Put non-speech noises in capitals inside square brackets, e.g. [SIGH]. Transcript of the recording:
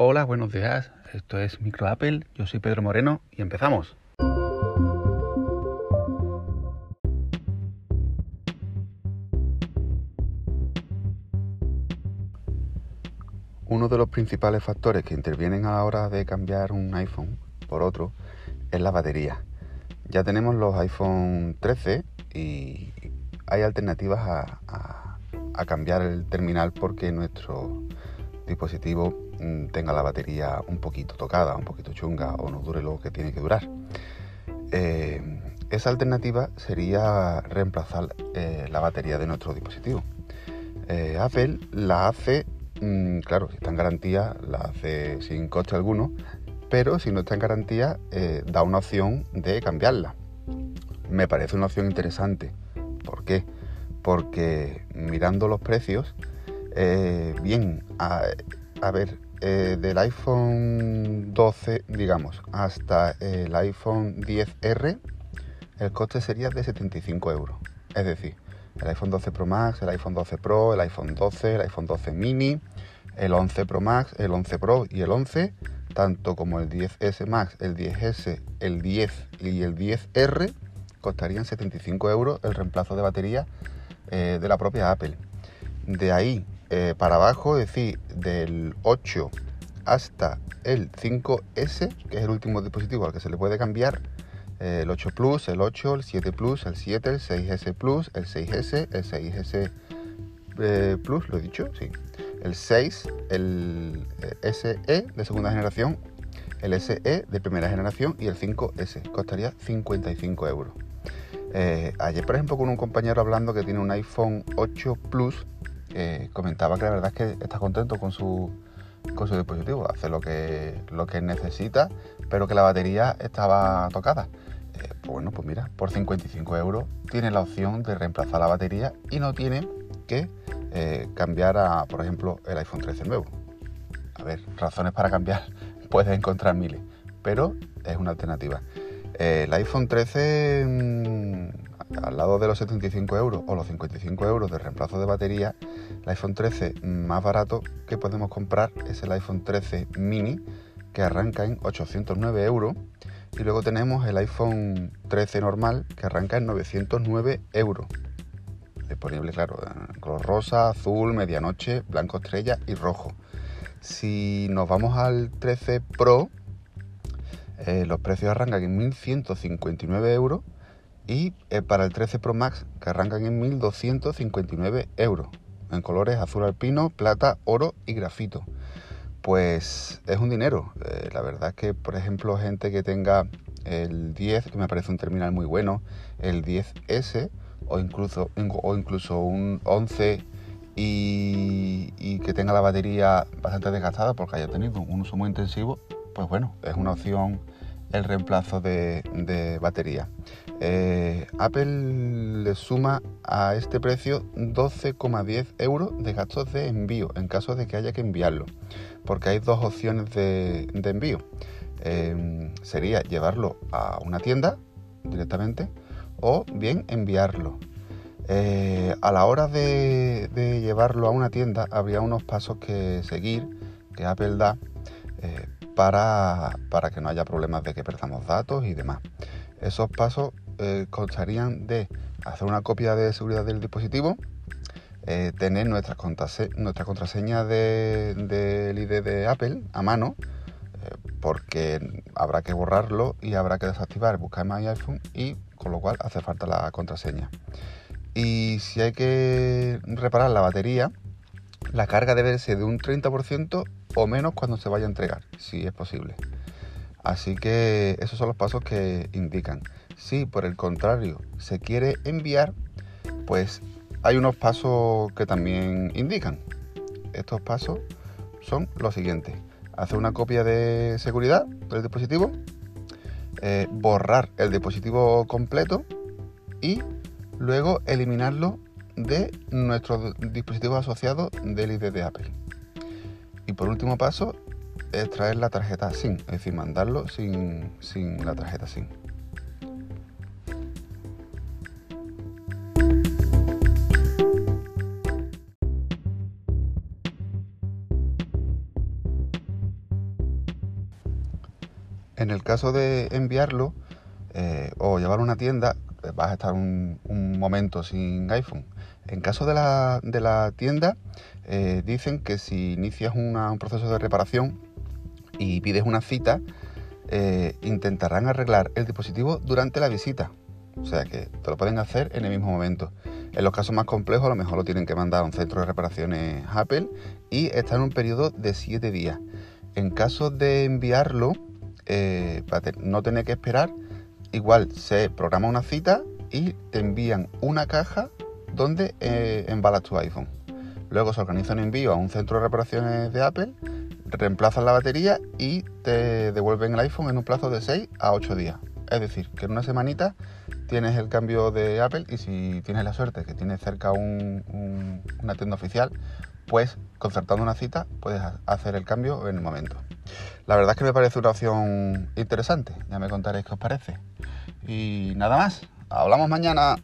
Hola, buenos días. Esto es Micro Apple. Yo soy Pedro Moreno y empezamos. Uno de los principales factores que intervienen a la hora de cambiar un iPhone por otro es la batería. Ya tenemos los iPhone 13 y hay alternativas a, cambiar el terminal porque nuestro dispositivo mm, tenga la batería un poquito tocada, un poquito chunga o no dure lo que tiene que durar. Eh, esa alternativa sería reemplazar eh, la batería de nuestro dispositivo. Eh, Apple la hace Mm, claro, si está en garantía, la hace sin coste alguno, pero si no está en garantía, da una opción de cambiarla. Me parece una opción interesante. ¿Por qué? Porque mirando los precios, eh, bien, a, ver, eh, del iPhone 12, digamos, hasta el iPhone 10R, el coste sería de 75 euros. Es decir, el iPhone 12 Pro Max, el iPhone 12 Pro, el iPhone 12, el iPhone 12 mini, el 11 Pro Max, el 11 Pro y el 11, tanto como el 10S Max, el 10S, el 10 y el 10R, costarían 75 euros el reemplazo de batería eh, de la propia Apple. De ahí eh, para abajo, es decir, del 8 hasta el 5S, que es el último dispositivo al que se le puede cambiar, el 8 Plus, el 8, el 7 Plus, el 7, el 6S Plus, el 6S, el 6S eh, Plus, lo he dicho, sí. El 6, el eh, SE de segunda generación, el SE de primera generación y el 5S. Costaría 55 euros. Eh, ayer, por ejemplo, con un compañero hablando que tiene un iPhone 8 Plus, comentaba que la verdad es que está contento con su, con su dispositivo, hace lo que, lo que necesita, pero que la batería estaba tocada. Eh, pues bueno, pues mira, por 55 euros tiene la opción de reemplazar la batería y no tiene que eh, cambiar a, por ejemplo, el iPhone 13 nuevo. A ver, razones para cambiar [LAUGHS] puedes encontrar miles, pero es una alternativa. Eh, el iPhone 13, mm, al lado de los 75 euros o los 55 euros de reemplazo de batería, el iPhone 13 más barato que podemos comprar es el iPhone 13 mini, que arranca en 809 euros y luego tenemos el iPhone 13 normal que arranca en 909 euros. Disponible, claro, en color rosa, azul, medianoche, blanco estrella y rojo. Si nos vamos al 13 Pro, eh, los precios arrancan en 1159 euros y eh, para el 13 Pro Max que arrancan en 1259 euros en colores azul alpino, plata, oro y grafito pues es un dinero. Eh, la verdad es que, por ejemplo, gente que tenga el 10, que me parece un terminal muy bueno, el 10S o incluso, o incluso un 11 y, que tenga la batería bastante desgastada porque haya tenido un uso muy intensivo, pues bueno, es una opción el reemplazo de, batería. Eh, Apple le suma a este precio 12,10 euros de gastos de envío en caso de que haya que enviarlo, porque hay dos opciones de, envío. Eh, sería llevarlo a una tienda directamente o bien enviarlo. Eh, a la hora de, llevarlo a una tienda habría unos pasos que seguir que Apple da para, que no haya problemas de que perdamos datos y demás. Esos pasos eh, constarían de hacer una copia de seguridad del dispositivo, eh, tener nuestra, nuestra contraseña del de, ID de Apple a mano, eh, porque habrá que borrarlo y habrá que desactivar Buscar My iPhone y con lo cual hace falta la contraseña. Y si hay que reparar la batería, la carga debe ser de un 30% o menos cuando se vaya a entregar, si es posible. Así que esos son los pasos que indican. Si por el contrario se quiere enviar, pues hay unos pasos que también indican. Estos pasos son los siguientes. Hacer una copia de seguridad del dispositivo, eh, borrar el dispositivo completo y luego eliminarlo de nuestros dispositivos asociados del ID de Apple. Y por último paso es traer la tarjeta SIM, es decir, mandarlo sin, sin la tarjeta SIM. En el caso de enviarlo eh, o llevarlo a una tienda, vas a estar un, momento sin iPhone. En caso de la, tienda, eh, dicen que si inicias un proceso de reparación y pides una cita, intentarán arreglar el dispositivo durante la visita. O sea que te lo pueden hacer en el mismo momento. En los casos más complejos a lo mejor lo tienen que mandar a un centro de reparaciones Apple y está en un periodo de 7 días. En caso de enviarlo, eh, no tener que esperar, igual se programa una cita y te envían una caja donde eh, embalas tu iPhone. Luego se organiza un envío a un centro de reparaciones de Apple, reemplazan la batería y te devuelven el iPhone en un plazo de 6 a 8 días. Es decir, que en una semanita tienes el cambio de Apple y si tienes la suerte que tienes cerca una tienda oficial, pues concertando una cita puedes hacer el cambio en el momento. La verdad es que me parece una opción interesante, ya me contaréis qué os parece. Y nada más, hablamos mañana.